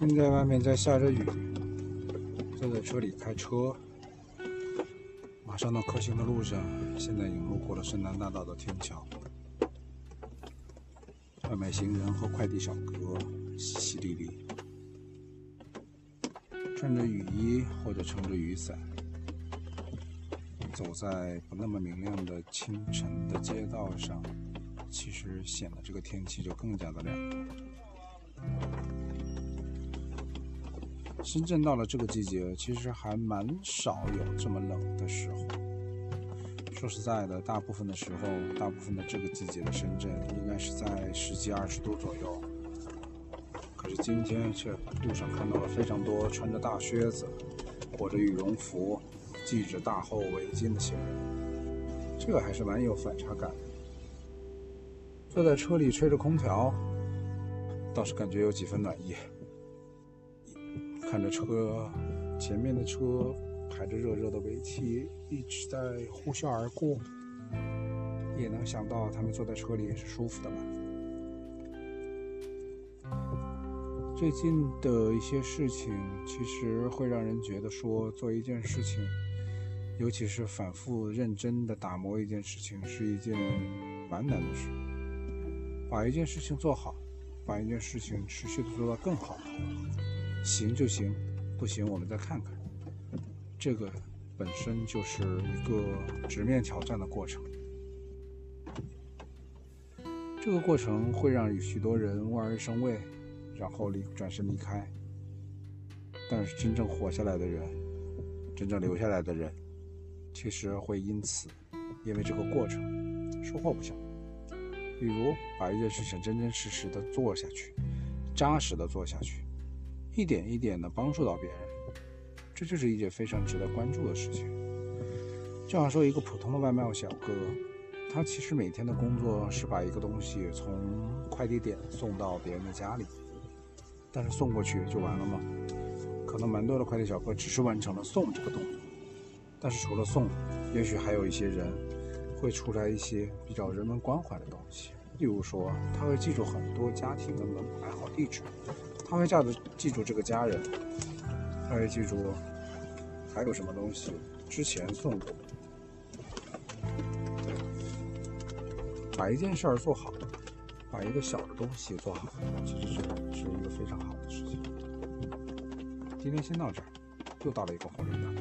现在外面在下着雨，坐在车里开车，马上到可行的路上。现在已经路过了深南大道的天桥，外卖行人和快递小哥淅淅沥沥，穿着雨衣或者撑着雨伞，走在不那么明亮的清晨的街道上，其实显得这个天气就更加的凉。深圳到了这个季节，其实还蛮少有这么冷的时候。说实在的，大部分的时候，大部分的这个季节的深圳，应该是在十几二十度左右。可是今天却路上看到了非常多穿着大靴子、裹着羽绒服、系着大厚围巾的行人，这个还是蛮有反差感的。坐在车里吹着空调，倒是感觉有几分暖意。看着车，前面的车排着热热的尾气，一直在呼啸而过，也能想到他们坐在车里也是舒服的吧。最近的一些事情，其实会让人觉得说，做一件事情，尤其是反复认真的打磨一件事情，是一件蛮难的事。把一件事情做好，把一件事情持续的做到更好。行就行，不行我们再看看。这个本身就是一个直面挑战的过程。这个过程会让许多人望而生畏，然后离转身离开。但是真正活下来的人，真正留下来的人，其实会因此，因为这个过程收获不小。比如把一件事情真真实实的做下去，扎实的做下去。一点一点的帮助到别人，这就是一件非常值得关注的事情。就像说一个普通的外卖小哥，他其实每天的工作是把一个东西从快递点送到别人的家里，但是送过去就完了吗？可能蛮多的快递小哥只是完成了送这个动作，但是除了送，也许还有一些人会出来一些比较人文关怀的东西，例如说他会记住很多家庭的门牌号地址。他会这样记住这个家人，他会记住还有什么东西之前送过。把一件事儿做好，把一个小的东西做好，其实是是一个非常好的事情。今天先到这儿，又到了一个红日的。